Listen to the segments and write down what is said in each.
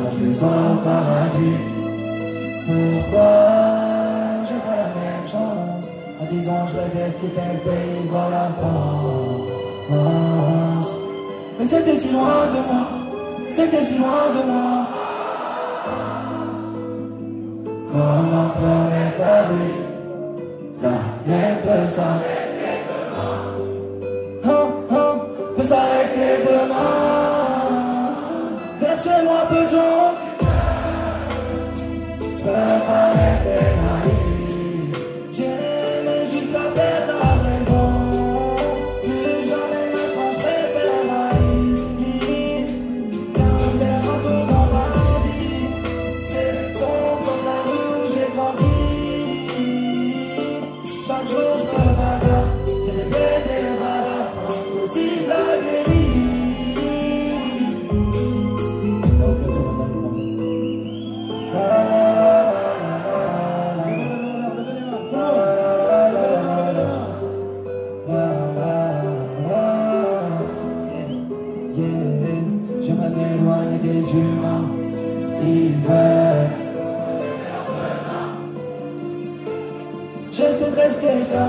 Anges sont au paradis Pourquoi j'ai pas la même chance? 10 ans je rêvais de quitter le pays voir la France Mais c'était si loin de moi C'était si loin de moi Comme un premier paris La peut s'arrêter peut s'arrêter demain. Vers chez moi, peu de. Je m'éloigne des humains, ils veulent. J'essaie de rester là,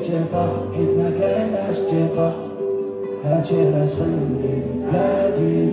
تشفى حيت ما كانش تشفى هادشي علاش خليت بلادي